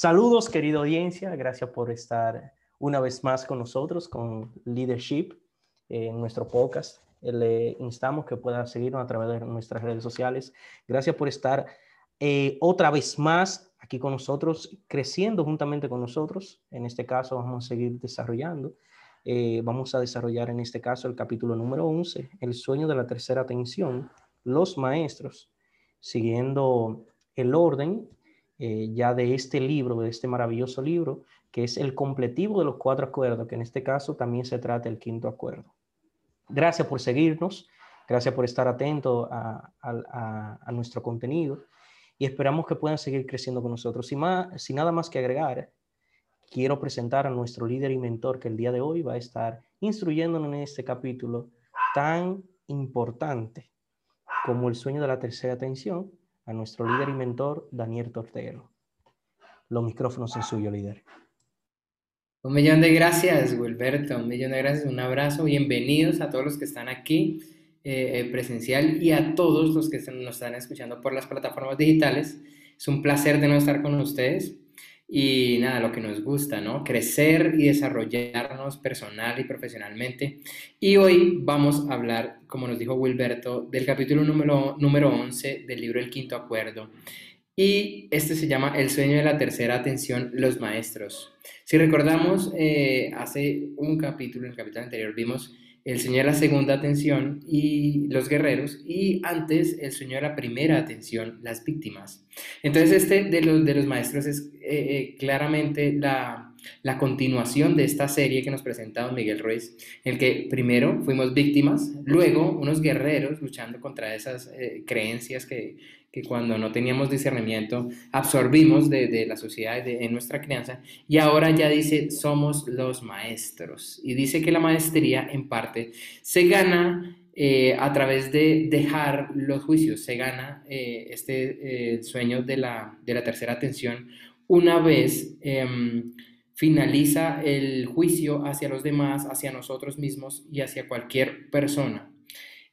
Saludos, querida audiencia. Gracias por estar una vez más con nosotros, con Leadership, en nuestro podcast. Le instamos que pueda seguirnos a través de nuestras redes sociales. Gracias por estar eh, otra vez más aquí con nosotros, creciendo juntamente con nosotros. En este caso, vamos a seguir desarrollando. Eh, vamos a desarrollar en este caso el capítulo número 11, el sueño de la tercera atención, los maestros, siguiendo el orden eh, ya de este libro, de este maravilloso libro, que es el completivo de los cuatro acuerdos, que en este caso también se trata del quinto acuerdo. Gracias por seguirnos, gracias por estar atento a, nuestro contenido y esperamos que puedan seguir creciendo con nosotros. Sin, más, sin nada más que agregar, quiero presentar a nuestro líder y mentor que el día de hoy va a estar instruyéndonos en este capítulo tan importante como el sueño de la tercera atención, a nuestro líder y mentor, Daniel Tortero. Los micrófonos son suyos, líder. Un millón de gracias, Wilberto. Un millón de gracias. Un abrazo. Bienvenidos a todos los que están aquí eh, presencial y a todos los que nos están escuchando por las plataformas digitales. Es un placer de no estar con ustedes. Y nada, lo que nos gusta, ¿no? Crecer y desarrollarnos personal y profesionalmente. Y hoy vamos a hablar, como nos dijo Wilberto, del capítulo número, número 11 del libro El Quinto Acuerdo. Y este se llama El sueño de la tercera atención, los maestros. Si recordamos, eh, hace un capítulo, en el capítulo anterior, vimos el sueño de la segunda atención y los guerreros, y antes el sueño de la primera atención, las víctimas. Entonces este de los, de los maestros es eh, eh, claramente la, la, continuación de esta serie que nos presenta don Miguel Ruiz, en el que primero fuimos víctimas, luego unos guerreros luchando contra esas eh, creencias que, que cuando no teníamos discernimiento absorbimos de, de la sociedad de, en nuestra crianza y ahora ya dice somos los maestros y dice que la maestría en parte se gana eh, a través de dejar los juicios, se gana eh, este eh, sueño de la, de la, tercera atención una vez em, finaliza el juicio hacia los demás, hacia nosotros mismos y hacia cualquier persona.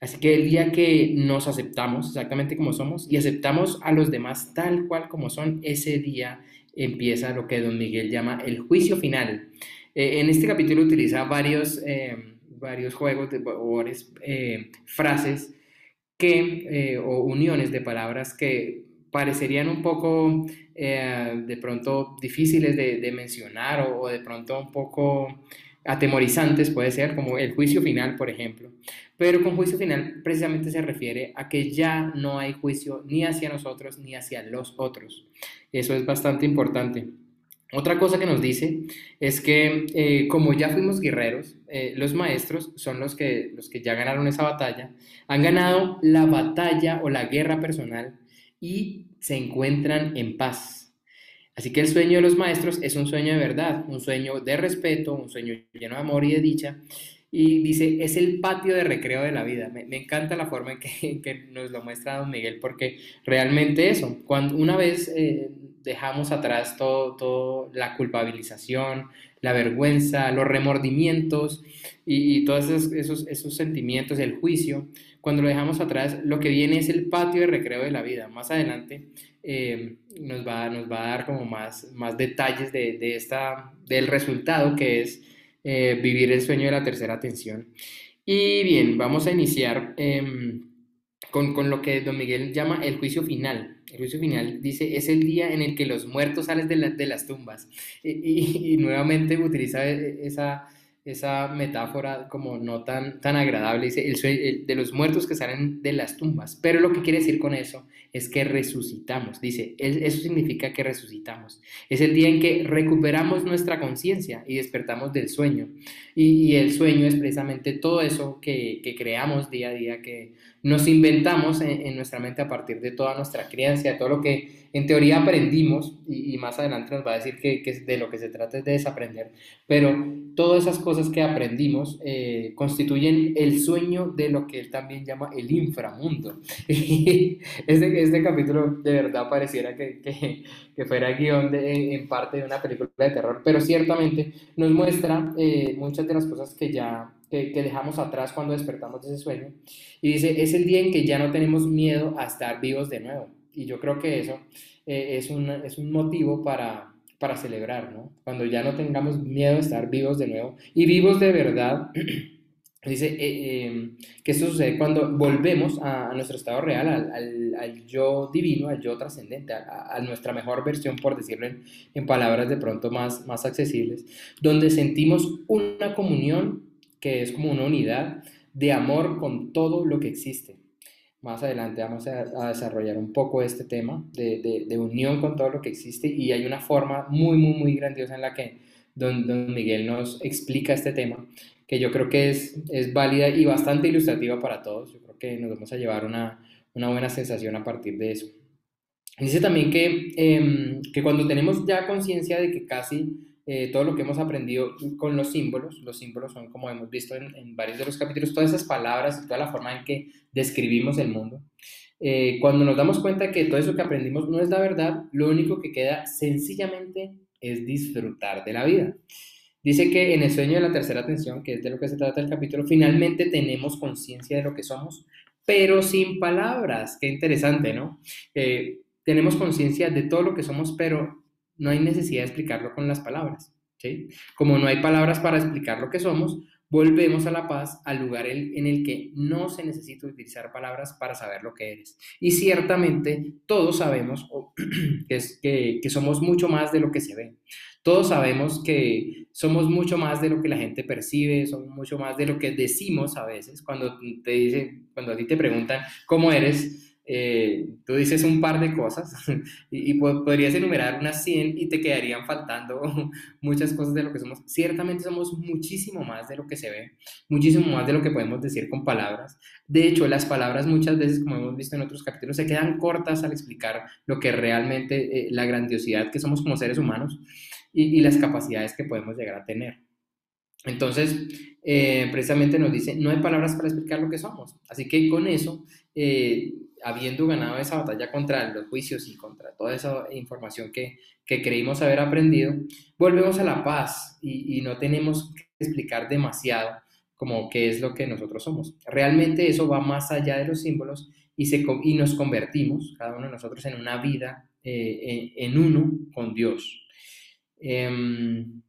Así que el día que nos aceptamos exactamente como somos y aceptamos a los demás tal cual como son, ese día empieza lo que don Miguel llama el juicio final. Eh, en este capítulo utiliza varios, eh, varios juegos, de, o varias eh, frases que, o uniones de palabras que parecerían un poco de pronto difíciles de, mencionar o, o, de pronto un poco atemorizantes, puede ser como el juicio final, por ejemplo. Pero con juicio final precisamente se refiere a que ya no hay juicio ni hacia nosotros ni hacia los otros. Eso es bastante importante. Otra cosa que nos dice es que eh, como ya fuimos guerreros, eh, los maestros son los que, los que ya ganaron esa batalla, han ganado la batalla o la guerra personal y se encuentran en paz. Así que el sueño de los maestros es un sueño de verdad, un sueño de respeto, un sueño lleno de amor y de dicha, y dice, es el patio de recreo de la vida. Me, encanta la forma en que, nos lo muestra don Miguel, porque realmente eso, cuando una vez eh, dejamos atrás todo, todo, la culpabilización, la vergüenza, los remordimientos y, todos esos, esos, sentimientos, el juicio, cuando lo dejamos atrás, lo que viene es el patio de recreo de la vida. Más adelante eh, nos, va, nos va a dar como más, más detalles de, de esta, del resultado que es eh, vivir el sueño de la tercera atención. Y bien, vamos a iniciar em, con, con, lo que don Miguel llama el juicio final. El juicio final dice, es el día en el que los muertos salen de, de las tumbas. Y, y, nuevamente utiliza e, esa, esa metáfora como no tan, tan agradable, dice el, de los muertos que salen de las tumbas. Pero lo que quiere decir con eso es que resucitamos. Dice, eso significa que resucitamos. Es el día en que recuperamos nuestra conciencia y despertamos del sueño. Y, el sueño es precisamente todo eso que, que creamos día a día, que nos inventamos en, nuestra mente a partir de toda nuestra creencia, de todo lo que en teoría aprendimos, y, más adelante nos va a decir que, de lo que se trata es de desaprender, pero todas esas cosas que aprendimos eh, constituyen el sueño de lo que él también llama el inframundo. este, este capítulo de verdad pareciera que, que, fuera guion de, en parte de una película de terror, pero ciertamente nos muestra eh, muchas de las cosas que ya que, dejamos atrás cuando despertamos de ese sueño. Y dice, es el día en que ya no tenemos miedo a estar vivos de nuevo. Y yo creo que eso eh, es, un, es un motivo para, para celebrar, ¿no? Cuando ya no tengamos miedo a estar vivos de nuevo y vivos de verdad. Dice eh, em, que esto sucede cuando volvemos a, nuestro estado real, al, al, yo divino, al yo trascendente, a, nuestra mejor versión, por decirlo en, en, palabras de pronto más, más accesibles, donde sentimos una comunión que es como una unidad de amor con todo lo que existe. Más adelante vamos a, desarrollar un poco este tema de, de, unión con todo lo que existe y hay una forma muy, muy, muy grandiosa en la que don, don Miguel nos explica este tema, que yo creo que es, es válida y bastante ilustrativa para todos. Yo creo que nos vamos a llevar una, una buena sensación a partir de eso. Dice también que, em, que cuando tenemos ya conciencia de que casi eh, todo lo que hemos aprendido con los símbolos. Los símbolos son, como hemos visto en, varios de los capítulos, todas esas palabras y toda la forma en que describimos el mundo. Eh, cuando nos damos cuenta que todo eso que aprendimos no es la verdad, lo único que queda sencillamente es disfrutar de la vida. Dice que en el sueño de la tercera atención, que es de lo que se trata el capítulo, finalmente tenemos conciencia de lo que somos, pero sin palabras. Qué interesante, ¿no? Eh, tenemos conciencia de todo lo que somos, pero no hay necesidad de explicarlo con las palabras. ¿sí? Como no hay palabras para explicar lo que somos, volvemos a la paz, al lugar en el que no se necesita utilizar palabras para saber lo que eres. Y ciertamente todos sabemos que, que, somos mucho más de lo que se ve. Todos sabemos que somos mucho más de lo que la gente percibe, somos mucho más de lo que decimos a veces. Cuando te dicen, cuando a ti te preguntan cómo eres, eh, tú dices un par de cosas y, podrías enumerar unas 100 y te quedarían faltando muchas cosas de lo que somos. Ciertamente somos muchísimo más de lo que se ve, muchísimo más de lo que podemos decir con palabras. De hecho, las palabras muchas veces, como hemos visto en otros capítulos, se quedan cortas al explicar lo que realmente, eh, la grandiosidad que somos como seres humanos y, las capacidades que podemos llegar a tener. Entonces, eh, precisamente nos dice, no hay palabras para explicar lo que somos. Así que con eso habiendo ganado esa batalla contra los juicios y contra toda esa información que, que creímos haber aprendido, volvemos a la paz y, no tenemos que explicar demasiado como qué es lo que nosotros somos. Realmente eso va más allá de los símbolos y, se, y nos convertimos, cada uno de nosotros, en una vida eh, en, uno con Dios. Em,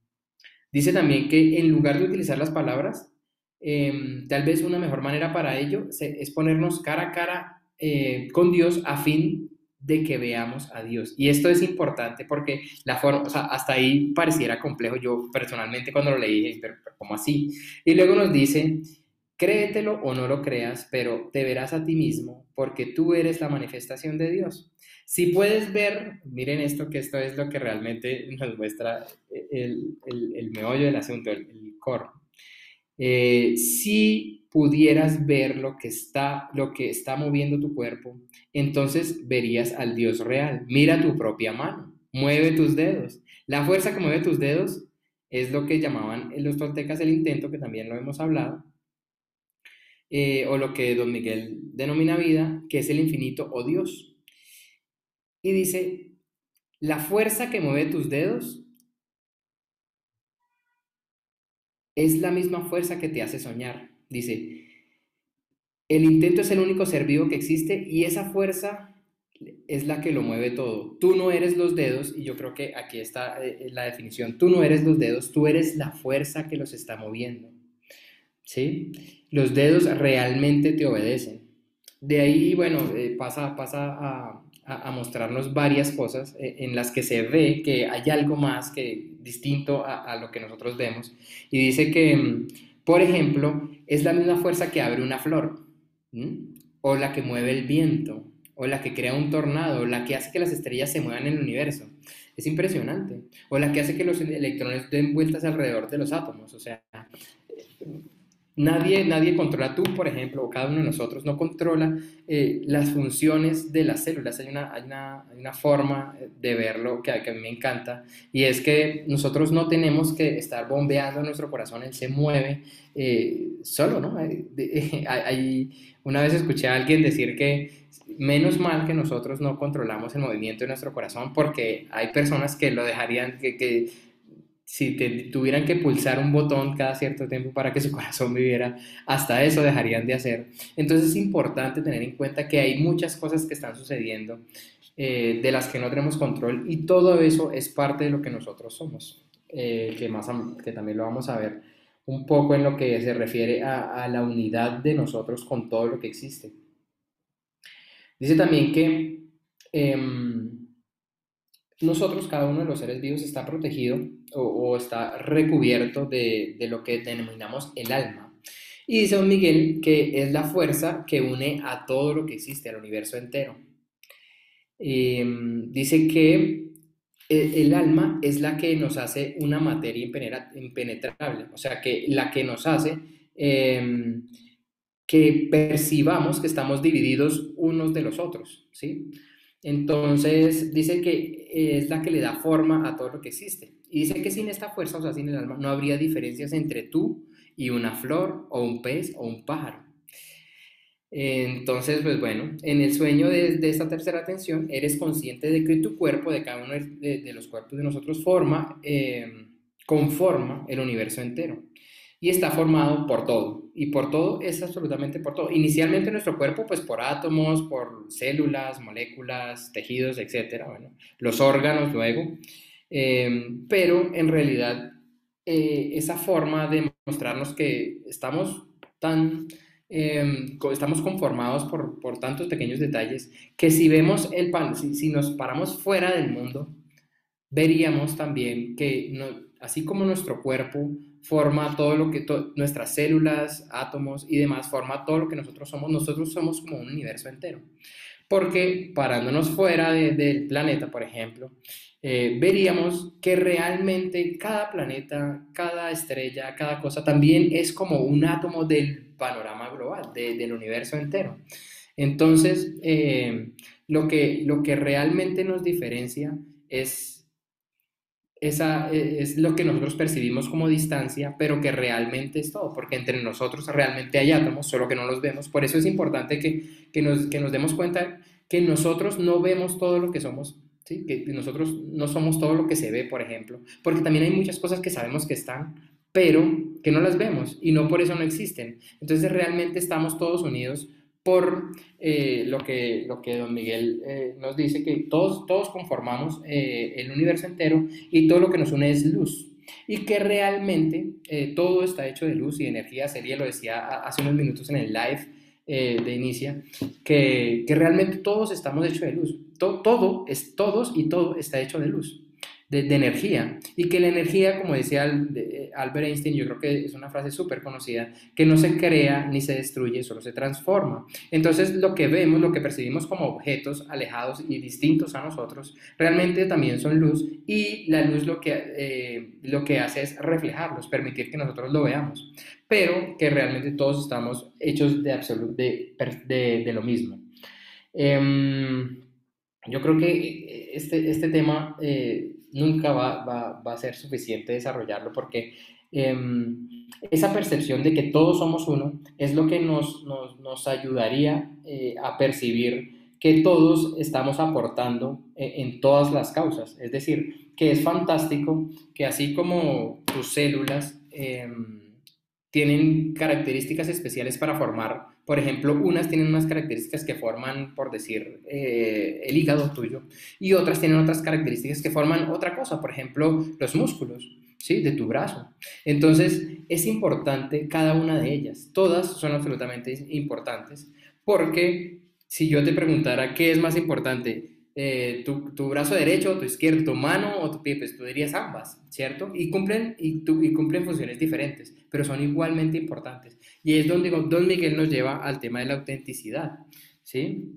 dice también que en lugar de utilizar las palabras, em, tal vez una mejor manera para ello es ponernos cara a cara eh, con Dios a fin de que veamos a Dios. Y esto es importante porque la forma, hasta ahí pareciera complejo. Yo personalmente cuando lo leí, pero, ¿cómo así? Y luego nos dice, créetelo o no lo creas, pero te verás a ti mismo porque tú eres la manifestación de Dios. Si puedes ver, miren esto, que esto es lo que realmente nos muestra el, el, meollo del asunto, el, el core. Eh, si pudieras ver lo que está lo que está moviendo tu cuerpo, entonces verías al Dios real. Mira tu propia mano, mueve tus dedos. La fuerza que mueve tus dedos es lo que llamaban los toltecas el intento, que también lo hemos hablado, eh, o lo que don Miguel denomina vida, que es el infinito o Dios. Y dice, la fuerza que mueve tus dedos es la misma fuerza que te hace soñar. Dice, el intento es el único ser vivo que existe y esa fuerza es la que lo mueve todo. Tú no eres los dedos, y yo creo que aquí está eh, la definición, tú no eres los dedos, tú eres la fuerza que los está moviendo. ¿Sí? Los dedos realmente te obedecen. De ahí, bueno, eh, pasa, pasa a, mostrarnos varias cosas eh, en las que se ve que hay algo más que distinto a, a lo que nosotros vemos. Y dice que, mm, por ejemplo, es la misma fuerza que abre una flor, o la que mueve el viento, o la que crea un tornado, o la que hace que las estrellas se muevan en el universo. Es impresionante. O la que hace que los electrones den vueltas alrededor de los átomos. O sea, Nadie, nadie controla, tú por ejemplo, o cada uno de nosotros no controla eh, las funciones de las células. Hay una, hay una, hay una forma de verlo que, que, a mí me encanta y es que nosotros no tenemos que estar bombeando nuestro corazón, él se mueve eh, solo, ¿no? Hay, una vez escuché a alguien decir que menos mal que nosotros no controlamos el movimiento de nuestro corazón porque hay personas que lo dejarían, que, que si tuvieran que pulsar un botón cada cierto tiempo para que su corazón viviera, hasta eso dejarían de hacer. Entonces es importante tener en cuenta que hay muchas cosas que están sucediendo eh, de las que no tenemos control y todo eso es parte de lo que nosotros somos, eh, que, más, que también lo vamos a ver un poco en lo que se refiere a, la unidad de nosotros con todo lo que existe. Dice también que... Em, nosotros, cada uno de los seres vivos, está protegido o, está recubierto de, lo que denominamos el alma. Y dice don Miguel que es la fuerza que une a todo lo que existe, al universo entero. Em, dice que e, el, alma es la que nos hace una materia impenetrable, o sea, que la que nos hace em, que percibamos que estamos divididos unos de los otros, ¿sí? Entonces, dice que es la que le da forma a todo lo que existe. Y dice que sin esta fuerza, o sea, sin el alma, no habría diferencias entre tú y una flor, o un pez, o un pájaro. Entonces, pues bueno, en el sueño de, esta tercera atención, eres consciente de que tu cuerpo, de cada uno de, los cuerpos de nosotros, forma, eh, conforma el universo entero y está formado por todo. Y por todo es absolutamente por todo. Inicialmente nuestro cuerpo, pues por átomos, por células, moléculas, tejidos, etcétera, bueno, los órganos luego. Em, pero en realidad eh, esa forma de mostrarnos que estamos tan... Em, estamos conformados por, por, tantos pequeños detalles que si vemos el pan, si, si nos paramos fuera del mundo, veríamos también que así como nuestro cuerpo forma todo lo que nuestras células, átomos y demás, forma todo lo que nosotros somos, nosotros somos como un universo entero. Porque parándonos fuera del planeta, por ejemplo, eh, veríamos que realmente cada planeta, cada estrella, cada cosa también es como un átomo del panorama global, del universo entero. Entonces, eh, lo, que, lo que realmente nos diferencia es esa e, es lo que nosotros percibimos como distancia, pero que realmente es todo, porque entre nosotros realmente hay átomos, solo que no los vemos. Por eso es importante que, que, nos, que nos demos cuenta que nosotros no vemos todo lo que somos, ¿sí? que nosotros no somos todo lo que se ve, por ejemplo, porque también hay muchas cosas que sabemos que están, pero que no las vemos y no por eso no existen. Entonces realmente estamos todos unidos por eh, lo, que, lo que don Miguel eh, nos dice, que todos, todos conformamos eh, el universo entero y todo lo que nos une es luz. Y que realmente todo está hecho de luz y energía. Sería, lo decía hace unos minutos en el live de Inicia, que, que, realmente todos estamos hechos de luz. Todo, todo, es, todos y todo está hecho de luz de, energía. Y que la energía, como decía Albert Einstein, yo creo que es una frase súper conocida, que no se crea ni se destruye, solo se transforma. Entonces, lo que vemos, lo que percibimos como objetos alejados y distintos a nosotros, realmente también son luz y la luz lo que, eh, lo que hace es reflejarlos, permitir que nosotros lo veamos, pero que realmente todos estamos hechos de, de, de, lo mismo. Em, yo creo que este, este tema eh, nunca va, va, va a ser suficiente desarrollarlo porque em, esa percepción de que todos somos uno es lo que nos, nos, nos ayudaría eh, a percibir que todos estamos aportando en, en todas las causas. Es decir, que es fantástico que así como tus células em, tienen características especiales para formar por ejemplo, unas tienen unas características que forman, por decir, eh, el hígado tuyo, y otras tienen otras características que forman otra cosa, por ejemplo, los músculos, ¿sí? De tu brazo. Entonces, es importante cada una de ellas. Todas son absolutamente importantes, Porque si yo te preguntara qué es más importante, eh, tu, tu, brazo derecho, tu izquierdo, tu mano o tu pie, pues tú dirías ambas, ¿cierto? Y cumplen, y, tu, y cumplen funciones diferentes, pero son igualmente importantes. Y es donde Don Miguel nos lleva al tema de la autenticidad, ¿sí?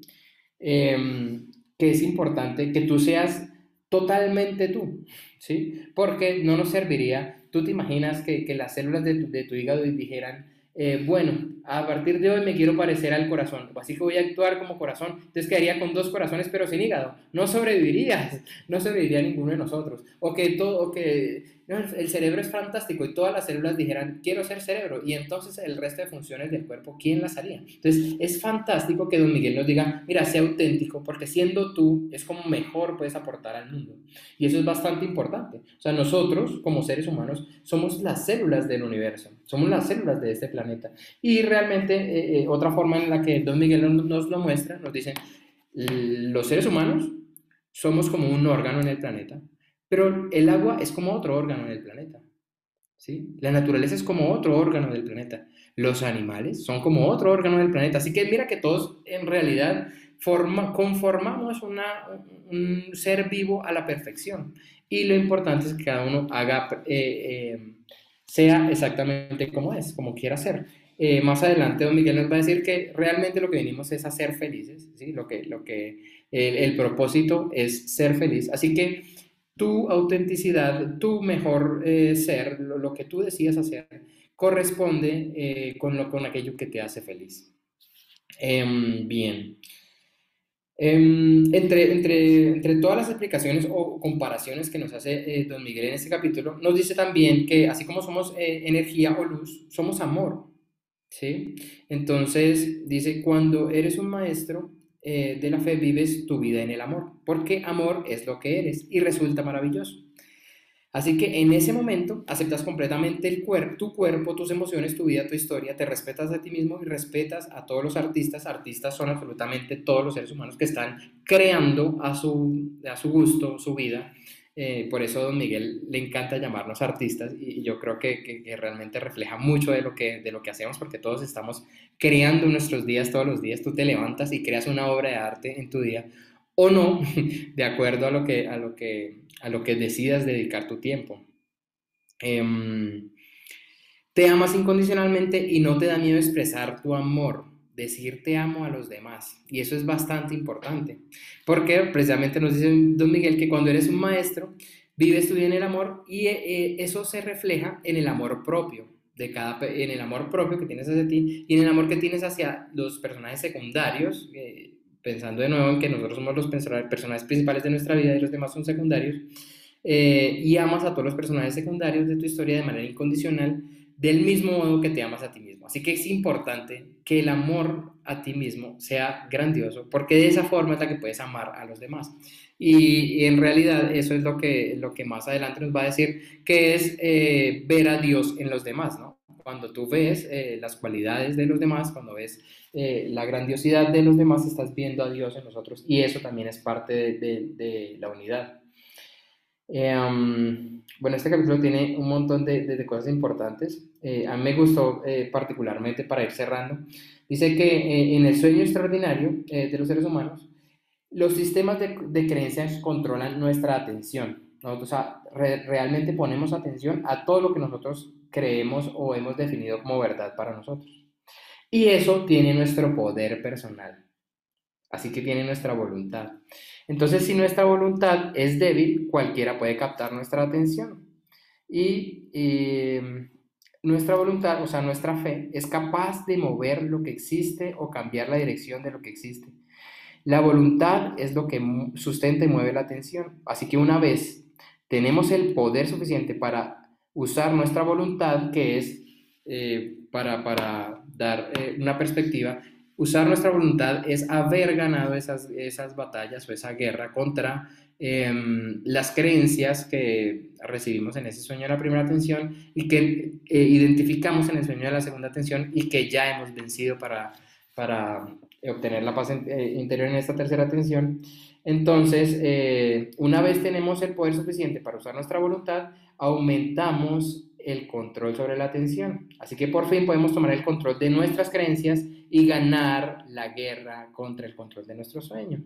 Eh, que es importante que tú seas totalmente tú, ¿sí? Porque no nos serviría, tú te imaginas que, que las células de tu, de tu hígado dijeran, eh, bueno, a partir de hoy me quiero parecer al corazón, así que voy a actuar como corazón, entonces quedaría con dos corazones pero sin hígado, no sobrevivirías, no sobreviviría ninguno de nosotros, o que, todo, o que el cerebro es fantástico y todas las células dijeran, quiero ser cerebro, y entonces el resto de funciones del cuerpo, ¿quién las haría? Entonces, es fantástico que don Miguel nos diga, mira, sea auténtico, porque siendo tú es como mejor puedes aportar al mundo. Y eso es bastante importante. O sea, nosotros, como seres humanos, somos las células del universo, somos las células de este planeta. Y realmente, eh, eh, otra forma en la que don Miguel nos lo muestra, nos dice, los seres humanos somos como un órgano en el planeta pero el agua es como otro órgano del planeta. ¿sí? La naturaleza es como otro órgano del planeta. Los animales son como otro órgano del planeta. Así que mira que todos en realidad forma, conformamos una, un ser vivo a la perfección. Y lo importante es que cada uno haga, eh, eh, sea exactamente como es, como quiera ser. Eh, más adelante, don Miguel nos va a decir que realmente lo que venimos es a ser felices, ¿sí? Lo que, el, propósito es ser feliz. Así que tu autenticidad, tu mejor eh, ser, lo, que tú decías hacer, corresponde eh, con, lo, con aquello que te hace feliz. Em, bien. Em, entre, todas las explicaciones o comparaciones que nos hace eh, don Miguel en este capítulo, nos dice también que así como somos energía o luz, somos amor. ¿Sí? Entonces, dice, cuando eres un maestro, eh, de la fe vives tu vida en el amor, porque amor es lo que eres y resulta maravilloso. Así que en ese momento aceptas completamente el cuerpo, tu cuerpo, tus emociones, tu vida, tu historia, te respetas a ti mismo y respetas a todos los artistas. Artistas son absolutamente todos los seres humanos que están creando a su, a su gusto su vida eh, por eso don Miguel le encanta llamarnos artistas y, yo creo que, realmente refleja mucho de lo, que, de lo que hacemos porque todos estamos creando nuestros días todos los días. Tú te levantas y creas una obra de arte en tu día o no, de acuerdo a lo que, a lo que, a lo que decidas dedicar tu tiempo. Em, te amas incondicionalmente y no te da miedo expresar tu amor decir te amo a los demás. Y eso es bastante importante, porque precisamente nos dice Don Miguel que cuando eres un maestro, vives tu vida en el amor y eh, eh, eso se refleja en el amor propio, de cada, en el amor propio que tienes hacia ti y en el amor que tienes hacia los personajes secundarios, eh, pensando de nuevo en que nosotros somos los personajes principales de nuestra vida y los demás son secundarios, y amas a todos los personajes secundarios de tu historia de manera incondicional del mismo modo que te amas a ti mismo. Así que es importante que el amor a ti mismo sea grandioso, porque de esa forma es la que puedes amar a los demás. Y, en realidad eso es lo que, lo que más adelante nos va a decir, que es eh, ver a Dios en los demás, ¿no? Cuando tú ves eh, las cualidades de los demás, cuando ves eh, la grandiosidad de los demás, estás viendo a Dios en nosotros y eso también es parte de, la unidad. Em, bueno, este capítulo tiene un montón de, de, cosas importantes. Eh, a mí me gustó eh, particularmente para ir cerrando. Dice que eh, en el sueño extraordinario de los seres humanos, los sistemas de, de creencias controlan nuestra atención. Nosotros realmente ponemos atención a todo lo que nosotros creemos o hemos definido como verdad para nosotros. Y eso tiene nuestro poder personal. Así que tiene nuestra voluntad. Entonces, si nuestra voluntad es débil, cualquiera puede captar nuestra atención. Y em, nuestra voluntad, o sea, nuestra fe, es capaz de mover lo que existe o cambiar la dirección de lo que existe. La voluntad es lo que sustenta y mueve la atención. Así que una vez tenemos el poder suficiente para usar nuestra voluntad, que es eh, para, para, dar eh, una perspectiva, usar nuestra voluntad es haber ganado esas, esas batallas o esa guerra contra em, las creencias que recibimos en ese sueño de la primera atención y que eh, identificamos en el sueño de la segunda atención y que ya hemos vencido para, para obtener la paz eh, interior en esta tercera atención. Entonces, eh, una vez tenemos el poder suficiente para usar nuestra voluntad, aumentamos el control sobre la atención. Así que por fin podemos tomar el control de nuestras creencias y ganar la guerra contra el control de nuestro sueño.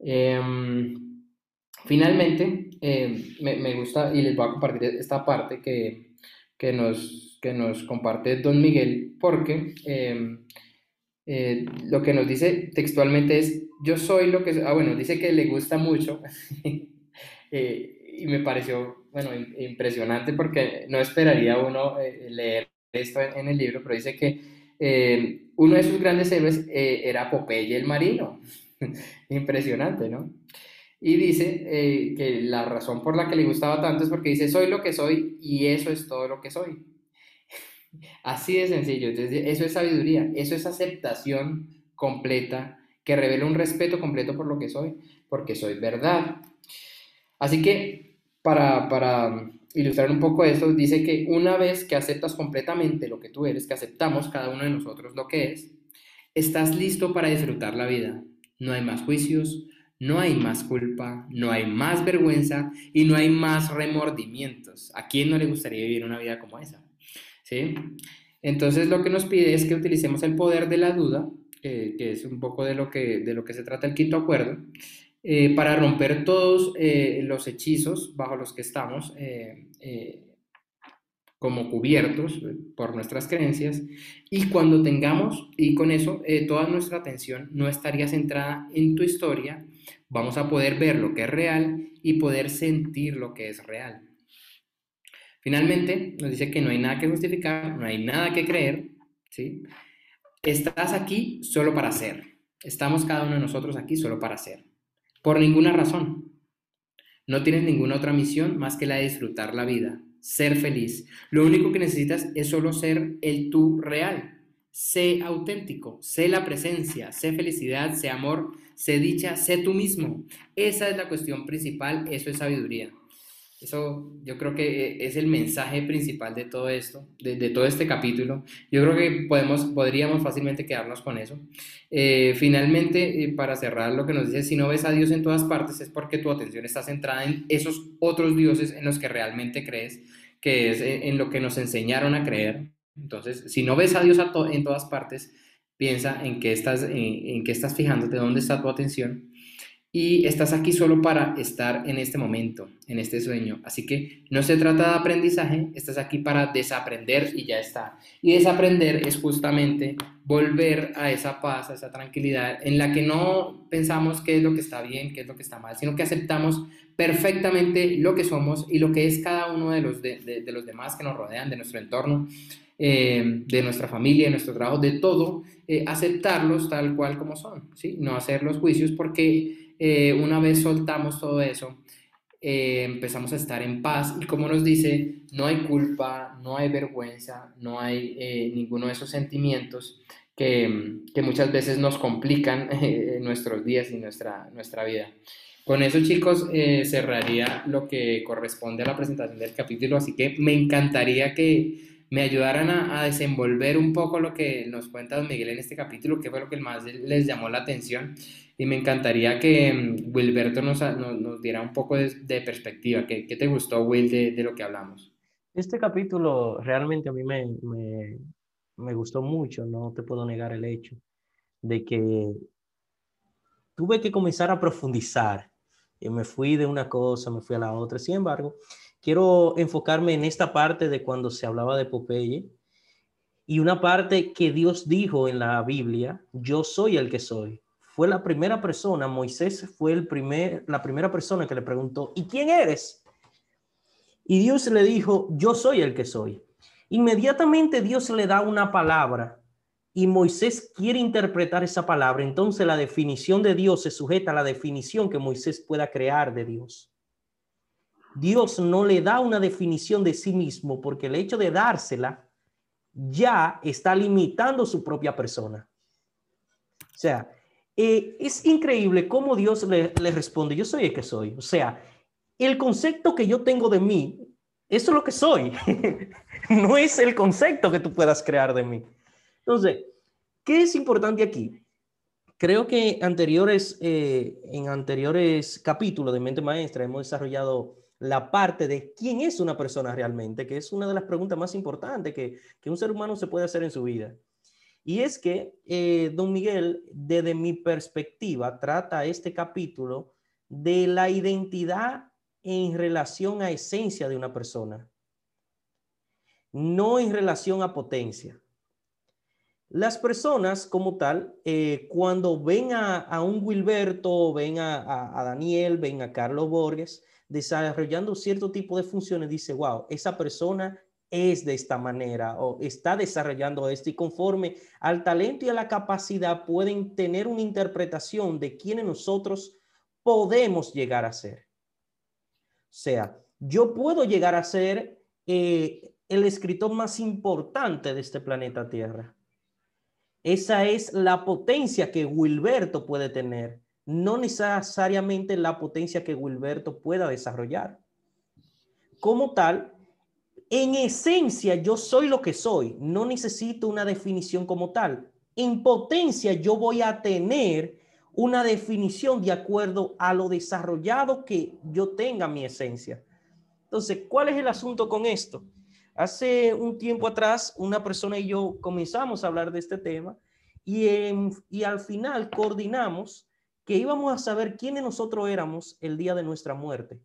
Em, finalmente, em, me, gusta y les voy a compartir esta parte que, que, nos, que nos comparte Don Miguel, porque em, eh, lo que nos dice textualmente es, yo soy lo que... Ah, bueno, dice que le gusta mucho. eh, y me pareció, bueno, impresionante porque no esperaría uno eh, leer esto en, el libro, pero dice que eh, uno de sus grandes héroes eh, era Popeye el marino. impresionante, ¿no? Y dice que la razón por la que le gustaba tanto es porque dice, soy lo que soy y eso es todo lo que soy. Así de sencillo. Entonces, eso es sabiduría, eso es aceptación completa que revela un respeto completo por lo que soy, porque soy verdad. Así que para, ilustrar un poco esto, dice que una vez que aceptas completamente lo que tú eres, que aceptamos cada uno de nosotros lo que es, estás listo para disfrutar la vida. No hay más juicios, no hay más culpa, no hay más vergüenza y no hay más remordimientos. ¿A quién no le gustaría vivir una vida como esa? ¿Sí? Entonces lo que nos pide es que utilicemos el poder de la duda, que es un poco de lo que, de lo que se trata el quinto acuerdo, eh, para romper todos eh, los hechizos bajo los que estamos eh, como cubiertos por nuestras creencias y cuando tengamos, y con eso toda nuestra atención no estaría centrada en tu historia, vamos a poder ver lo que es real y poder sentir lo que es real. Finalmente, nos dice que no hay nada que justificar, no hay nada que creer, ¿sí? Estás aquí solo para ser. Estamos cada uno de nosotros aquí solo para ser. Por ninguna razón. No tienes ninguna otra misión más que la de disfrutar la vida, ser feliz. Lo único que necesitas es solo ser el tú real. Sé auténtico, sé la presencia, sé felicidad, sé amor, sé dicha, sé tú mismo. Esa es la cuestión principal, eso es sabiduría. Eso yo creo que eh, es el mensaje principal de todo esto, de, todo este capítulo. Yo creo que podemos, podríamos fácilmente quedarnos con eso. Eh, finalmente, eh, para cerrar lo que nos dice, si no ves a Dios en todas partes es porque tu atención está centrada en esos otros dioses en los que realmente crees, que es en, lo que nos enseñaron a creer. Entonces, si no ves a Dios en todas partes, piensa en qué estás, en, en qué estás fijándote, dónde está tu atención y estás aquí solo para estar en este momento, en este sueño. Así que no se trata de aprendizaje, estás aquí para desaprender y ya está. Y desaprender es justamente volver a esa paz, a esa tranquilidad en la que no pensamos qué es lo que está bien, qué es lo que está mal, sino que aceptamos perfectamente lo que somos y lo que es cada uno de los, de, los demás que nos rodean, de nuestro entorno. Eh, de nuestra familia, de nuestro trabajo, de todo, eh, aceptarlos tal cual como son, ¿sí? No hacer los juicios porque eh, una vez soltamos todo eso, empezamos a estar en paz y como nos dice, no hay culpa, no hay vergüenza, no hay ninguno de esos sentimientos que, que muchas veces nos complican nuestros días y nuestra, nuestra vida. Con eso, chicos, cerraría lo que corresponde a la presentación del capítulo, así que me encantaría que me ayudaran a, desenvolver un poco lo que nos cuenta don Miguel en este capítulo, que fue lo que más les llamó la atención y me encantaría que mm, Wilberto nos, nos, diera un poco de, perspectiva. ¿Qué, ¿Qué, te gustó, Will, de, de, lo que hablamos? Este capítulo realmente a mí me, me, me gustó mucho, no te puedo negar el hecho de que tuve que comenzar a profundizar. Y me fui de una cosa, me fui a la otra. Sin embargo, quiero enfocarme en esta parte de cuando se hablaba de Popeye y una parte que Dios dijo en la Biblia, yo soy el que soy fue la primera persona, Moisés fue el primer, la primera persona que le preguntó, ¿y quién eres? Y Dios le dijo, yo soy el que soy. Inmediatamente Dios le da una palabra y Moisés quiere interpretar esa palabra. Entonces la definición de Dios se sujeta a la definición que Moisés pueda crear de Dios. Dios no le da una definición de sí mismo porque el hecho de dársela ya está limitando su propia persona. O sea, eh, es increíble cómo Dios le, responde, yo soy el que soy. O sea, el concepto que yo tengo de mí, eso es lo que soy. no es el concepto que tú puedas crear de mí. Entonces, ¿qué es importante aquí? Creo que anteriores, eh, en anteriores capítulos de Mente Maestra hemos desarrollado la parte de quién es una persona realmente, que es una de las preguntas más importantes que, un ser humano se puede hacer en su vida. Y es que eh, don Miguel, desde mi perspectiva, trata este capítulo de la identidad en relación a esencia de una persona, no en relación a potencia. Las personas como tal, eh, cuando ven a, un Wilberto, ven a, a, Daniel, ven a Carlos Borges desarrollando cierto tipo de funciones, dice, wow, esa persona es de esta manera o está desarrollando esto y conforme al talento y a la capacidad pueden tener una interpretación de quiénes nosotros podemos llegar a ser. O sea, yo puedo llegar a ser eh, el escritor más importante de este planeta Tierra. Esa es la potencia que Wilberto puede tener, no necesariamente la potencia que Wilberto pueda desarrollar. Como tal, en esencia yo soy lo que soy, no necesito una definición como tal. En potencia yo voy a tener una definición de acuerdo a lo desarrollado que yo tenga mi esencia. Entonces, ¿cuál es el asunto con esto? Hace un tiempo atrás, una persona y yo comenzamos a hablar de este tema y, y al final coordinamos que íbamos a saber quiénes nosotros éramos el día de nuestra muerte.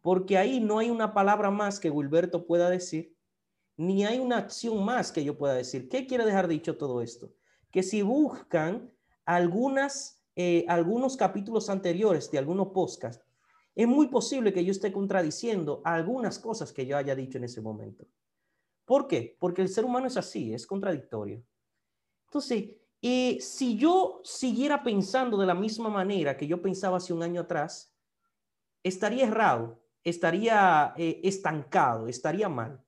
Porque ahí no hay una palabra más que Wilberto pueda decir, ni hay una acción más que yo pueda decir. ¿Qué quiere dejar dicho todo esto? Que si buscan algunas, eh, algunos capítulos anteriores de algunos podcasts, es muy posible que yo esté contradiciendo algunas cosas que yo haya dicho en ese momento. ¿Por qué? Porque el ser humano es así, es contradictorio. Entonces, eh, si yo siguiera pensando de la misma manera que yo pensaba hace un año atrás, estaría errado, estaría eh, estancado, estaría mal.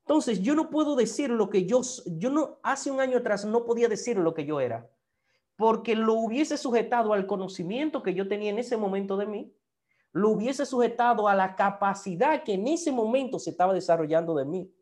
Entonces, yo no puedo decir lo que yo, yo no, hace un año atrás no podía decir lo que yo era, porque lo hubiese sujetado al conocimiento que yo tenía en ese momento de mí lo hubiese sujetado a la capacidad que en ese momento se estaba desarrollando de mí.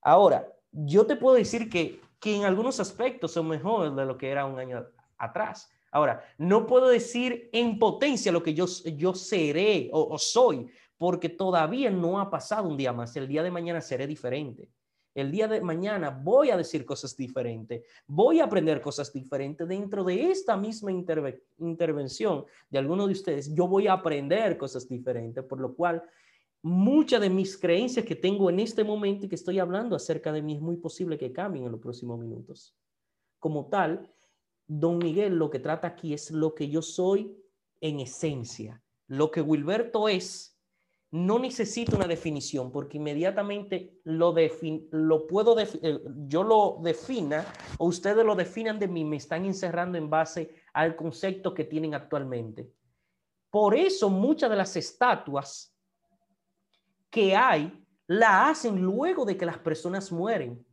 Ahora, yo te puedo decir que, que en algunos aspectos son mejores de lo que era un año atrás. Ahora, no puedo decir en potencia lo que yo, yo seré o soy, porque todavía no ha pasado un día más. El día de mañana seré diferente. El día de mañana voy a decir cosas diferentes, voy a aprender cosas diferentes dentro de esta misma intervención de alguno de ustedes. Yo voy a aprender cosas diferentes, por lo cual muchas de mis creencias que tengo en este momento y que estoy hablando acerca de mí es muy posible que cambien en los próximos minutos. Como tal, don Miguel lo que trata aquí es lo que yo soy en esencia. Lo que Wilberto es no necesito una definición porque inmediatamente lo, lo puedo, eh, yo lo defina o ustedes lo definan de mí, me están encerrando en base al concepto que tienen actualmente. Por eso muchas de las estatuas que hay la hacen luego de que las personas mueren.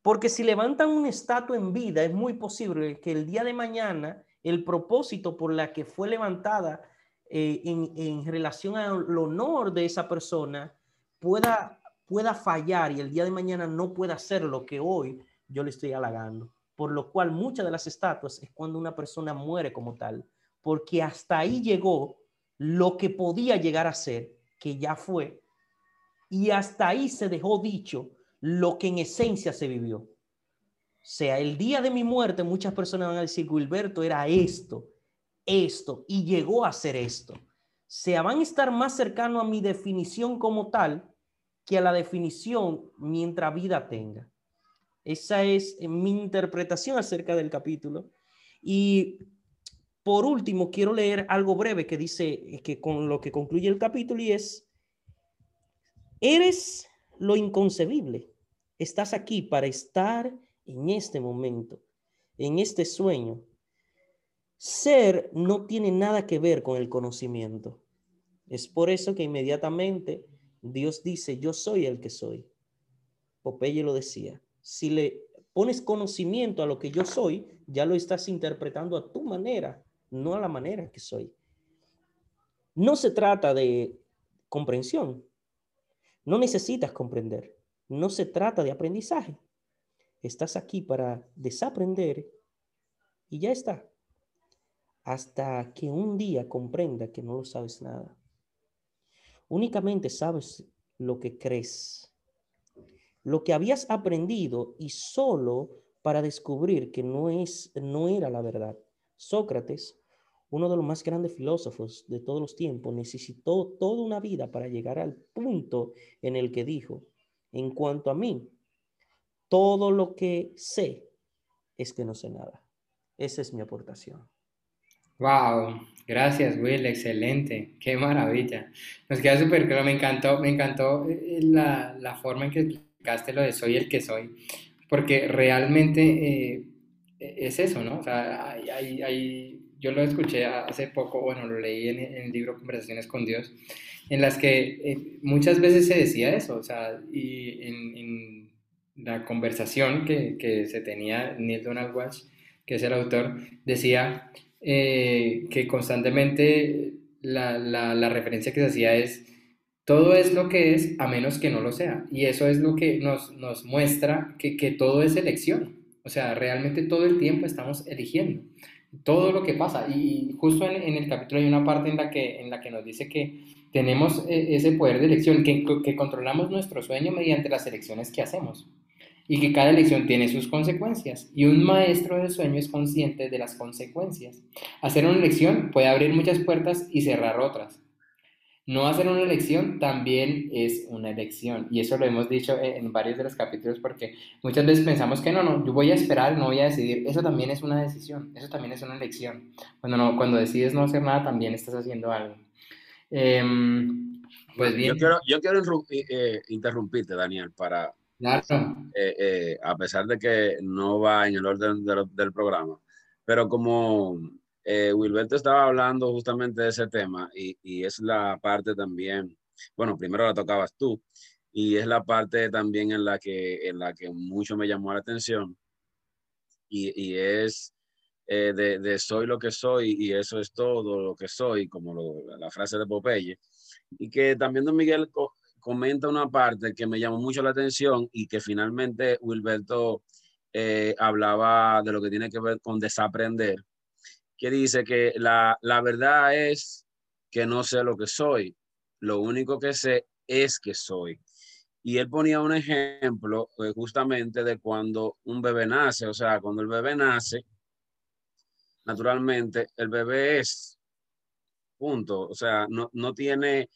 Porque si levantan una estatua en vida, es muy posible que el día de mañana el propósito por la que fue levantada eh, en, relación al honor de esa persona pueda, pueda fallar y el día de mañana no pueda hacer lo que hoy yo le estoy halagando. Por lo cual muchas de las estatuas es cuando una persona muere como tal, porque hasta ahí llegó lo que podía llegar a ser, que ya fue, y hasta ahí se dejó dicho lo que en esencia se vivió. O sea, el día de mi muerte muchas personas van a decir, Gilberto era esto, esto y llegó a ser esto. Se van a estar más cercano a mi definición como tal que a la definición mientras vida tenga. Esa es mi interpretación acerca del capítulo. Y por último, quiero leer algo breve que dice, que con lo que concluye el capítulo y es, eres lo inconcebible. Estás aquí para estar en este momento, en este sueño, ser no tiene nada que ver con el conocimiento. Es por eso que inmediatamente Dios dice, yo soy el que soy. Popeye lo decía, si le pones conocimiento a lo que yo soy, ya lo estás interpretando a tu manera, no a la manera que soy. No se trata de comprensión. No necesitas comprender. No se trata de aprendizaje. Estás aquí para desaprender y ya está. hasta que un día comprenda que no lo sabes nada. Únicamente sabes lo que crees, lo que habías aprendido y solo para descubrir que no, es, no era la verdad. Sócrates, uno de los más grandes filósofos de todos los tiempos, necesitó toda una vida para llegar al punto en el que dijo, en cuanto a mí, todo lo que sé es que no sé nada. Esa es mi aportación. Wow, gracias Will, excelente, qué maravilla. Nos queda súper claro, me encantó, me encantó eh, la, la, forma en que explicaste lo de soy el que soy, porque realmente eh, es eso, ¿no? O sea, hay, hay, yo lo escuché hace poco, bueno, lo leí en, en el libro Conversaciones con Dios, en las que eh, muchas veces se decía eso, o sea, y en, la conversación que, que se tenía Neil Donald Walsh, que es el autor, decía eh, que constantemente la, la, referencia que se hacía es, todo es lo que es a menos que no lo sea. Y eso es lo que nos, nos muestra que, que todo es elección. O sea, realmente todo el tiempo estamos eligiendo todo lo que pasa. Y justo en, el capítulo hay una parte en la que, en la que nos dice que tenemos eh, ese poder de elección, que, que controlamos nuestro sueño mediante las elecciones que hacemos y que cada elección tiene sus consecuencias y un maestro del sueño es consciente de las consecuencias. Hacer una elección puede abrir muchas puertas y cerrar otras. No hacer una elección también es una elección y eso lo hemos dicho en varios de los capítulos porque muchas veces pensamos que no, no, yo voy a esperar, no voy a decidir. Eso también es una decisión, eso también es una elección. Cuando, no, cuando decides no hacer nada también estás haciendo algo. Em, pues bien. Yo quiero, yo quiero eh, interrumpirte, Daniel, para, eh, eh, a pesar de que no va en el orden del programa. Pero como eh, Wilberto estaba hablando justamente de ese tema y, y, es la parte también, bueno, primero la tocabas tú y es la parte también en la que, en la que mucho me llamó la atención y, y es de, de, soy lo que soy y eso es todo lo que soy, como la frase de Popeye. Y que también Don Miguel comenta una parte que me llamó mucho la atención y que finalmente Wilberto eh, hablaba de lo que tiene que ver con desaprender, que dice que la, la verdad es que no sé lo que soy, lo único que sé es que soy. Y él ponía un ejemplo eh, justamente de cuando un bebé nace, o sea, cuando el bebé nace, naturalmente el bebé es, punto, o sea, no, no tiene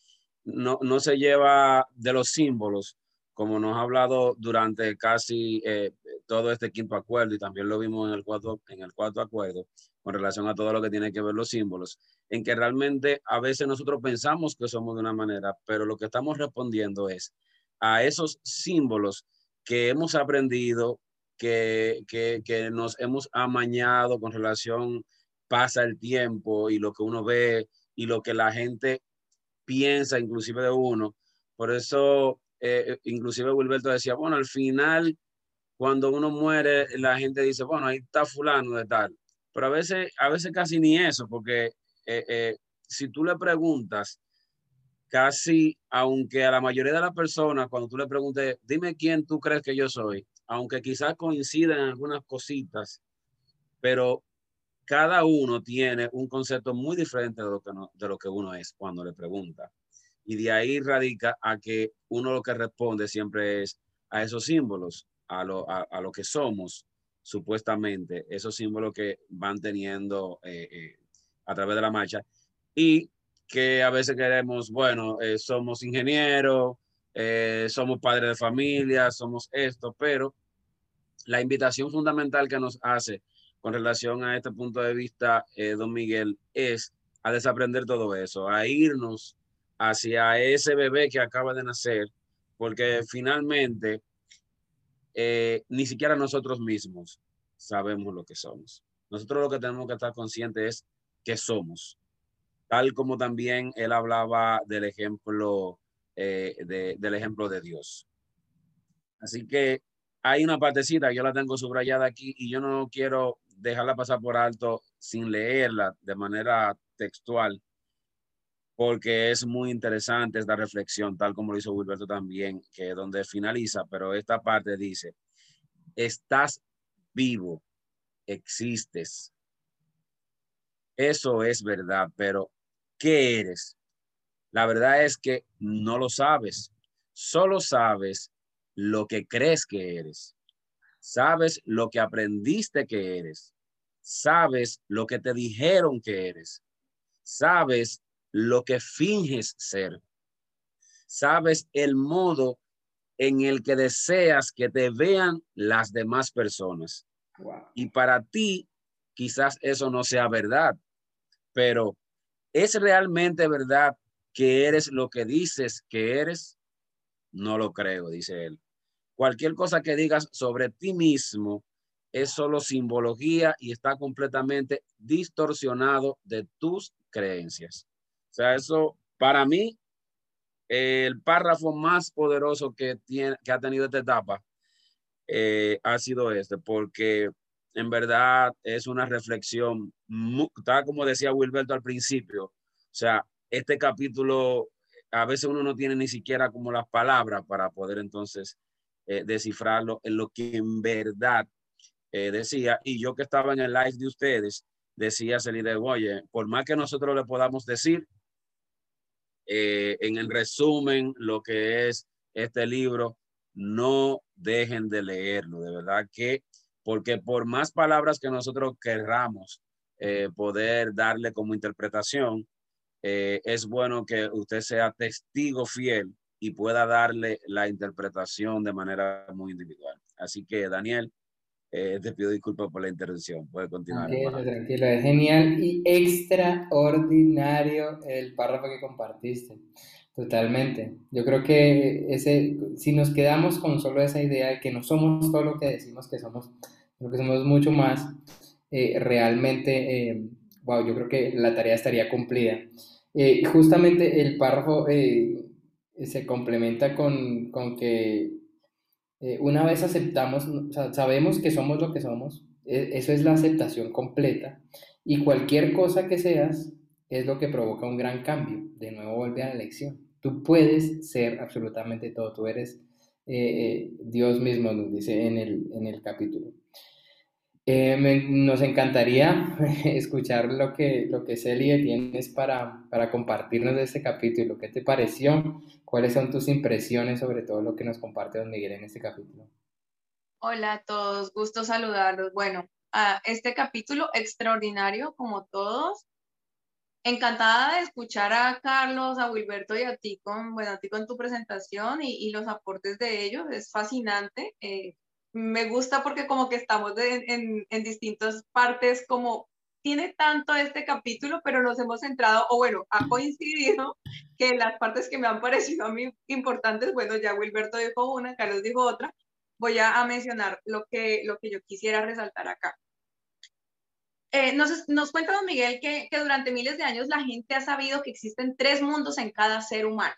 no, no se lleva de los símbolos, como nos ha hablado durante casi eh, todo este quinto acuerdo y también lo vimos en el, cuarto, en el cuarto acuerdo con relación a todo lo que tiene que ver los símbolos, en que realmente a veces nosotros pensamos que somos de una manera, pero lo que estamos respondiendo es a esos símbolos que hemos aprendido, que, que, que nos hemos amañado con relación, pasa el tiempo y lo que uno ve y lo que la gente piensa inclusive de uno. Por eso, eh, eh, inclusive Wilberto decía, bueno, al final, cuando uno muere, la gente dice, bueno, ahí está fulano de tal. Pero a veces, a veces casi ni eso, porque eh, si tú le preguntas, casi, aunque a la mayoría de las personas, cuando tú le preguntes, dime quién tú crees que yo soy, aunque quizás coinciden en algunas cositas, pero cada uno tiene un concepto muy diferente de lo, que de lo que uno es cuando le pregunta. Y de ahí radica a que uno lo que responde siempre es a esos símbolos, a lo, a, lo que somos, supuestamente, esos símbolos que van teniendo eh, eh, a través de la marcha. Y que a veces queremos, bueno, eh, somos ingenieros, somos padres de familia, somos esto, pero la invitación fundamental que nos hace con relación a este punto de vista, don Miguel, es a desaprender todo eso, a irnos hacia ese bebé que acaba de nacer, porque finalmente eh, ni siquiera nosotros mismos sabemos lo que somos. Nosotros lo que tenemos que estar conscientes es que somos, tal como también él hablaba del ejemplo, eh, de, del ejemplo de Dios. Así que hay una partecita, yo la tengo subrayada aquí y yo no quiero dejarla pasar por alto sin leerla de manera textual, porque es muy interesante esta reflexión, tal como lo hizo Wilberto también, que donde finaliza, pero esta parte dice, estás vivo, existes. eso es verdad, pero ¿qué eres? La verdad es que no lo sabes, solo sabes lo que crees que eres. Sabes lo que aprendiste que eres. Sabes lo que te dijeron que eres. Sabes lo que finges ser. Sabes el modo en el que deseas que te vean las demás personas. Y para ti, quizás eso no sea verdad, pero ¿es realmente verdad que eres lo que dices que eres? No lo creo, dice él. Cualquier cosa que digas sobre ti mismo es solo simbología y está completamente distorsionado de tus creencias. O sea, eso para mí, el párrafo más poderoso que, tiene, que ha tenido esta etapa eh, ha sido este, porque en verdad es una reflexión, tal como decía Wilberto al principio, o sea, este capítulo, a veces uno no tiene ni siquiera como las palabras para poder entonces eh, descifrarlo en lo que en verdad eh, decía. Y yo que estaba en el live de ustedes, decía de oye, por más que nosotros le podamos decir, eh, en el resumen, lo que es este libro, no dejen de leerlo, de verdad que, porque por más palabras que nosotros querramos poder darle como interpretación, es bueno que usted sea testigo fiel y pueda darle la interpretación de manera muy individual. Así que, Daniel, eh, te pido disculpas por la intervención. Puede continuar. Tranquilo, tranquilo. Es genial y extraordinario el párrafo que compartiste. Totalmente. Yo creo que ese, si nos quedamos con solo esa idea de que no somos todo lo que decimos que somos, sino que somos mucho más, eh, realmente, wow, eh, yo creo que la tarea estaría cumplida. justamente el párrafo se complementa con, con que eh, una vez aceptamos, sabemos que somos lo que somos, e, eso es la aceptación completa, y cualquier cosa que seas es lo que provoca un gran cambio. De nuevo vuelve a la lección. Tú puedes ser absolutamente todo, tú eres eh, eh, Dios mismo, nos dice en el, en el capítulo. Eh, nos encantaría escuchar lo que, lo que Celia tienes para, para compartirnos de este capítulo. ¿Qué te pareció? ¿Cuáles son tus impresiones sobre todo lo que nos comparte don Miguel en este capítulo? Hola a todos, gusto saludarlos. Bueno, a este capítulo extraordinario como todos. Encantada de escuchar a Carlos, a Wilberto y a ti con, bueno, a ti con tu presentación y, y los aportes de ellos. Es fascinante. Eh, me gusta porque como que estamos en, en, distintas partes, como tiene tanto este capítulo, pero nos hemos centrado, o bueno, ha coincidido que las partes que me han parecido a mí importantes, bueno, ya Wilberto dijo una, Carlos dijo otra, voy a, mencionar lo que, lo que yo quisiera resaltar acá. Eh, nos, nos, cuenta don Miguel que, que durante miles de años la gente ha sabido que existen tres mundos en cada ser humano.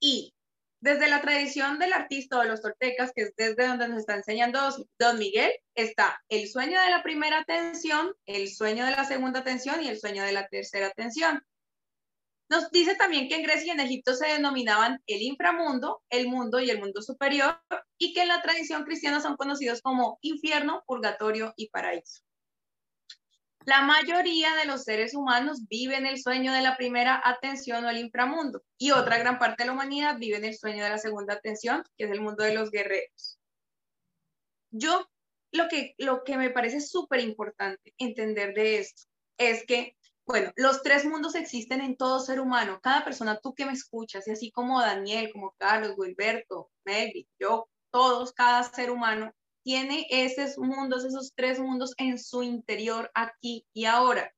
Y desde la tradición del artista de los toltecas, que es desde donde nos está enseñando Don Miguel, está el sueño de la primera atención, el sueño de la segunda atención y el sueño de la tercera atención. Nos dice también que en Grecia y en Egipto se denominaban el inframundo, el mundo y el mundo superior, y que en la tradición cristiana son conocidos como infierno, purgatorio y paraíso. La mayoría de los seres humanos viven el sueño de la primera atención o el inframundo y otra gran parte de la humanidad vive en el sueño de la segunda atención, que es el mundo de los guerreros. Yo lo que, lo que me parece súper importante entender de esto es que, bueno, los tres mundos existen en todo ser humano. Cada persona, tú que me escuchas, y así como Daniel, como Carlos, Wilberto, Melvin, yo, todos, cada ser humano tiene esos mundos, esos tres mundos en su interior aquí y ahora.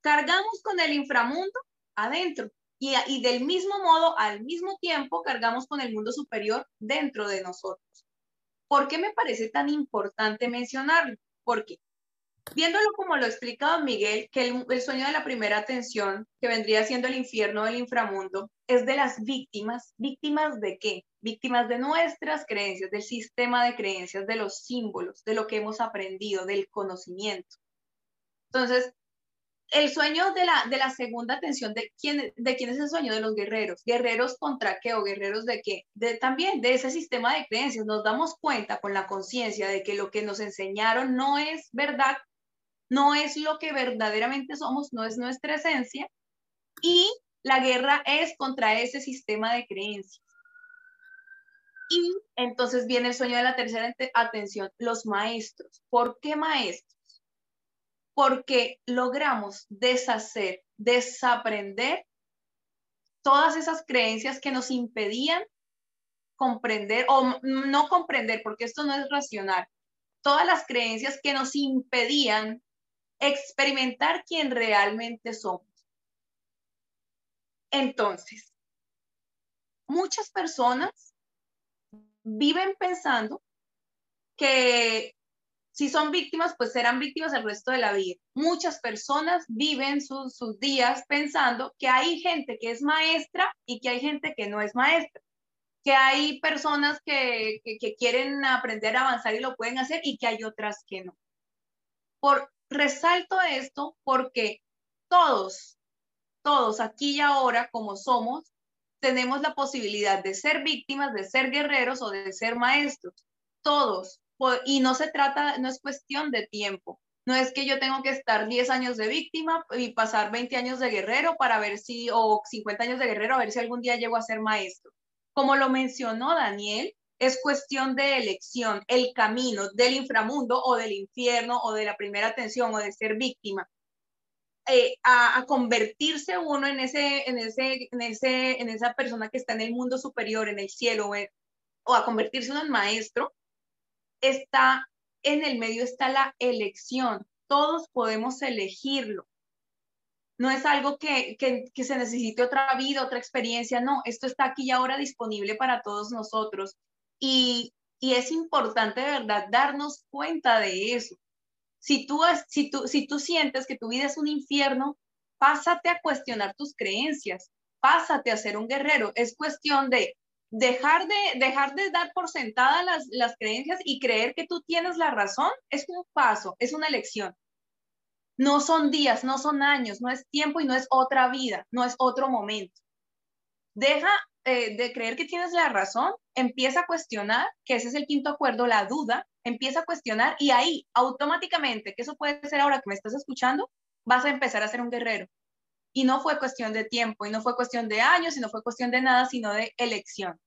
Cargamos con el inframundo adentro y, y del mismo modo, al mismo tiempo, cargamos con el mundo superior dentro de nosotros. ¿Por qué me parece tan importante mencionarlo? Porque viéndolo como lo explica don Miguel, que el, el, sueño de la primera atención, que vendría siendo el infierno del inframundo, es de las víctimas. ¿Víctimas de qué? Víctimas de nuestras creencias, del sistema de creencias, de los símbolos, de lo que hemos aprendido, del conocimiento. Entonces, el sueño de la, de la segunda atención, ¿de quién, ¿de quién es el sueño? De los guerreros. ¿Guerreros contra qué o guerreros de qué? De, también de ese sistema de creencias. Nos damos cuenta con la conciencia de que lo que nos enseñaron no es verdad no es lo que verdaderamente somos, no es nuestra esencia, y la guerra es contra ese sistema de creencias. Y entonces viene el sueño de la tercera atención, los maestros. ¿Por qué maestros? Porque logramos deshacer, desaprender todas esas creencias que nos impedían comprender o no comprender, porque esto no es racional, todas las creencias que nos impedían experimentar quién realmente somos. Entonces, muchas personas viven pensando que si son víctimas, pues serán víctimas el resto de la vida. Muchas personas viven sus, sus días pensando que hay gente que es maestra y que hay gente que no es maestra que hay personas que, que, quieren aprender a avanzar y lo pueden hacer y que hay otras que no. Por, resalto esto porque todos, todos aquí y ahora como somos, tenemos la posibilidad de ser víctimas, de ser guerreros o de ser maestros. Todos. Y no se trata, no es cuestión de tiempo. No es que yo tengo que estar 10 años de víctima y pasar 20 años de guerrero para ver si, o 50 años de guerrero, a ver si algún día llego a ser maestro. Como lo mencionó Daniel, es cuestión de elección, el camino del inframundo o del infierno o de la primera atención o de ser víctima. Eh, a, convertirse uno en, ese, en, ese, en, ese, en esa persona que está en el mundo superior, en el cielo, o a convertirse uno en maestro, está en el medio, está la elección. Todos podemos elegirlo no es algo que, se necesite otra vida, otra experiencia, no, esto está aquí y ahora disponible para todos nosotros. Y, es importante de verdad darnos cuenta de eso. Si tú, si, tú, si tú sientes que tu vida es un infierno, pásate a cuestionar tus creencias, pásate a ser un guerrero. Es cuestión de dejar de, dejar de dar por sentada las, las creencias y creer que tú tienes la razón. Es un paso, es una elección. No son días, no son años, no es tiempo y no es otra vida, no es otro momento. Deja eh, de creer que tienes la razón, empieza a cuestionar, que ese es el quinto acuerdo, la duda, empieza a cuestionar y ahí automáticamente, que eso puede ser ahora que me estás escuchando, vas a empezar a ser un guerrero. Y no fue cuestión de tiempo, y no fue cuestión de años, y no fue cuestión de nada, sino de elección.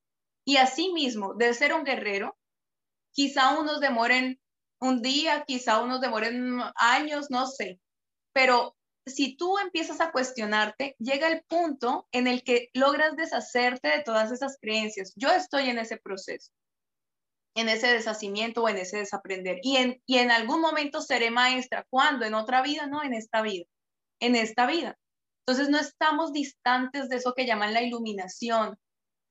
Y así mismo, de ser un guerrero, quizá unos demoren un día, quizá unos demoren años, no sé. Pero si tú empiezas a cuestionarte, llega el punto en el que logras deshacerte de todas esas creencias. Yo estoy en ese proceso, en ese deshacimiento o en ese desaprender. Y en, y en algún momento seré maestra. ¿Cuándo? ¿En otra vida? No, en esta vida. En esta vida. Entonces no estamos distantes de eso que llaman la iluminación,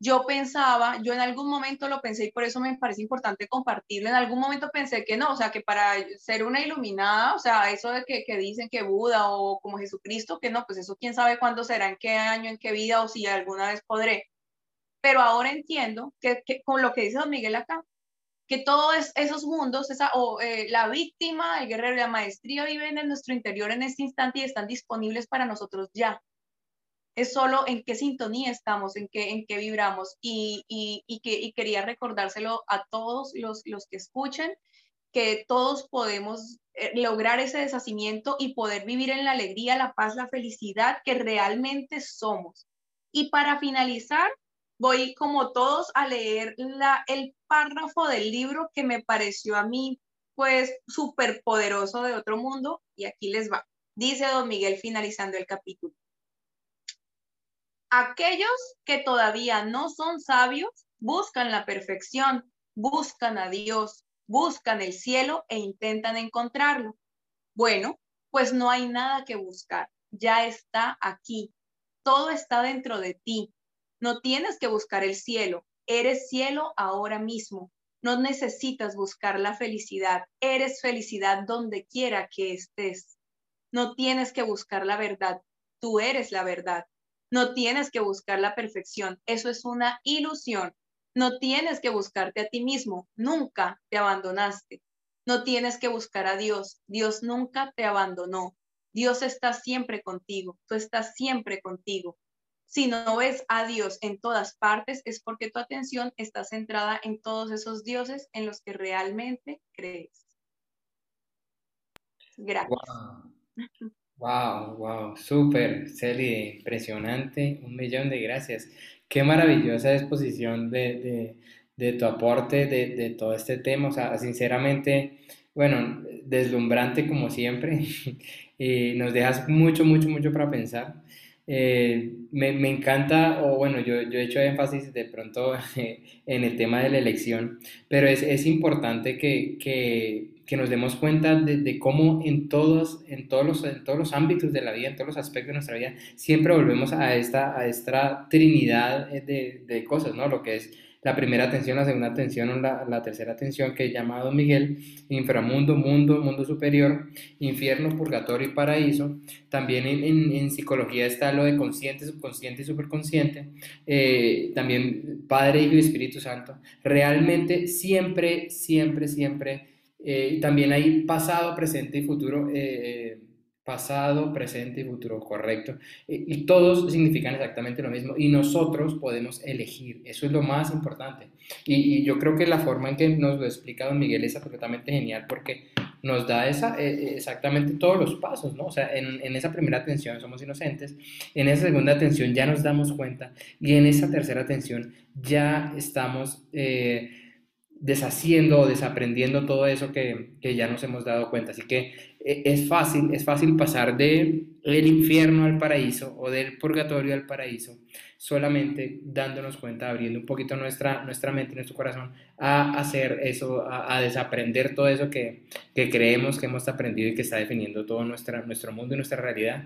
yo pensaba, yo en algún momento lo pensé y por eso me parece importante compartirlo, en algún momento pensé que no, o sea, que para ser una iluminada, o sea, eso de que, que dicen que Buda o como Jesucristo, que no, pues eso quién sabe cuándo será, en qué año, en qué vida o si alguna vez podré. Pero ahora entiendo que, con lo que dice don Miguel acá, que todos esos mundos, esa, o eh, la víctima, el guerrero y la maestría viven en nuestro interior en este instante y están disponibles para nosotros ya es solo en qué sintonía estamos, en qué, en qué vibramos. Y, y, que, quería recordárselo a todos los, los que escuchen, que todos podemos eh, lograr ese deshacimiento y poder vivir en la alegría, la paz, la felicidad que realmente somos. Y para finalizar, voy como todos a leer la, el párrafo del libro que me pareció a mí pues súper poderoso de otro mundo y aquí les va. Dice don Miguel finalizando el capítulo. Aquellos que todavía no son sabios buscan la perfección, buscan a Dios, buscan el cielo e intentan encontrarlo. Bueno, pues no hay nada que buscar, ya está aquí. Todo está dentro de ti. No tienes que buscar el cielo, eres cielo ahora mismo. No necesitas buscar la felicidad, eres felicidad donde quiera que estés. No tienes que buscar la verdad, tú eres la verdad. No tienes que buscar la perfección, eso es una ilusión. No tienes que buscarte a ti mismo, nunca te abandonaste. No tienes que buscar a Dios, Dios nunca te abandonó. Dios está siempre contigo, tú estás siempre contigo. Si no ves a Dios en todas partes, es porque tu atención está centrada en todos esos dioses en los que realmente crees. Gracias. Wow, wow, súper, Celi, impresionante, un millón de gracias. Qué maravillosa exposición de, tu aporte de, de, todo este tema, o sea, sinceramente, bueno, deslumbrante como siempre, y nos dejas mucho, mucho, mucho para pensar. Eh, me, me, encanta, o bueno, yo, yo, he hecho énfasis de pronto en el tema de la elección, pero es, es importante que, que, que, nos demos cuenta de, cómo en todos, en, todos los, en todos los ámbitos de la vida, en todos los aspectos de nuestra vida, siempre volvemos a esta, a esta trinidad de, de cosas, ¿no? Lo que es la primera atención, la segunda atención, la, la tercera atención que es llamado Miguel, inframundo, mundo, mundo superior, infierno, purgatorio y paraíso. También en, en, psicología está lo de consciente, subconsciente y superconsciente. Eh, también Padre, Hijo y Espíritu Santo. Realmente siempre, siempre, siempre. Eh, también hay pasado, presente y futuro. Eh, pasado, presente y futuro, correcto. Y, todos significan exactamente lo mismo y nosotros podemos elegir, eso es lo más importante. Y, yo creo que la forma en que nos lo explica don Miguel es absolutamente genial porque nos da esa, eh, eh, exactamente todos los pasos, ¿no? O sea, en, en, esa primera atención somos inocentes, en esa segunda atención ya nos damos cuenta y en esa tercera atención ya estamos... Eh, deshaciendo o desaprendiendo todo eso que, que, ya nos hemos dado cuenta. Así que eh, es fácil, es fácil pasar de el infierno al paraíso o del purgatorio al paraíso solamente dándonos cuenta, abriendo un poquito nuestra, nuestra mente, nuestro corazón, a hacer eso, a, desaprender todo eso que, que, creemos que hemos aprendido y que está definiendo todo nuestra, nuestro mundo y nuestra realidad.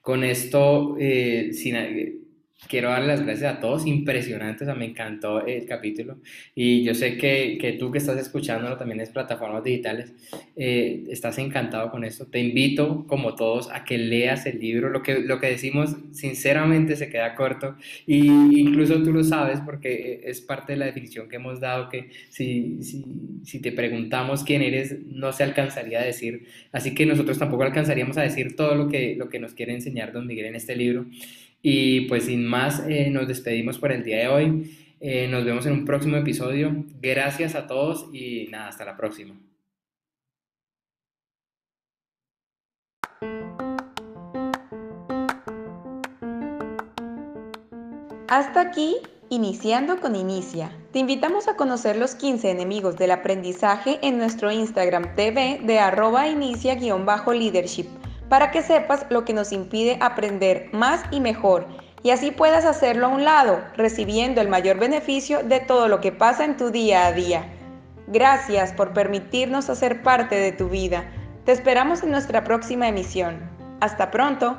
Con esto, eh, sin, quiero dar las gracias a todos, impresionantes, me encantó el capítulo y yo sé que, que tú que estás escuchándolo también en plataformas digitales, eh, estás encantado con esto. Te invito, como todos, a que leas el libro. Lo que, lo que decimos, sinceramente, se queda corto y incluso tú lo sabes porque es parte de la definición que hemos dado que si, si, si te preguntamos quién eres, no se alcanzaría a decir. Así que nosotros tampoco alcanzaríamos a decir todo lo que, lo que nos quiere enseñar don Miguel en este libro. Y pues sin más, eh, nos despedimos por el día de hoy. Eh, nos vemos en un próximo episodio. Gracias a todos y nada, hasta la próxima. Hasta aquí, iniciando con Inicia. Te invitamos a conocer los 15 enemigos del aprendizaje en nuestro Instagram TV de arroba inicia-leadership para que sepas lo que nos impide aprender más y mejor y así puedas hacerlo a un lado, recibiendo el mayor beneficio de todo lo que pasa en tu día a día. Gracias por permitirnos hacer parte de tu vida. Te esperamos en nuestra próxima emisión. Hasta pronto.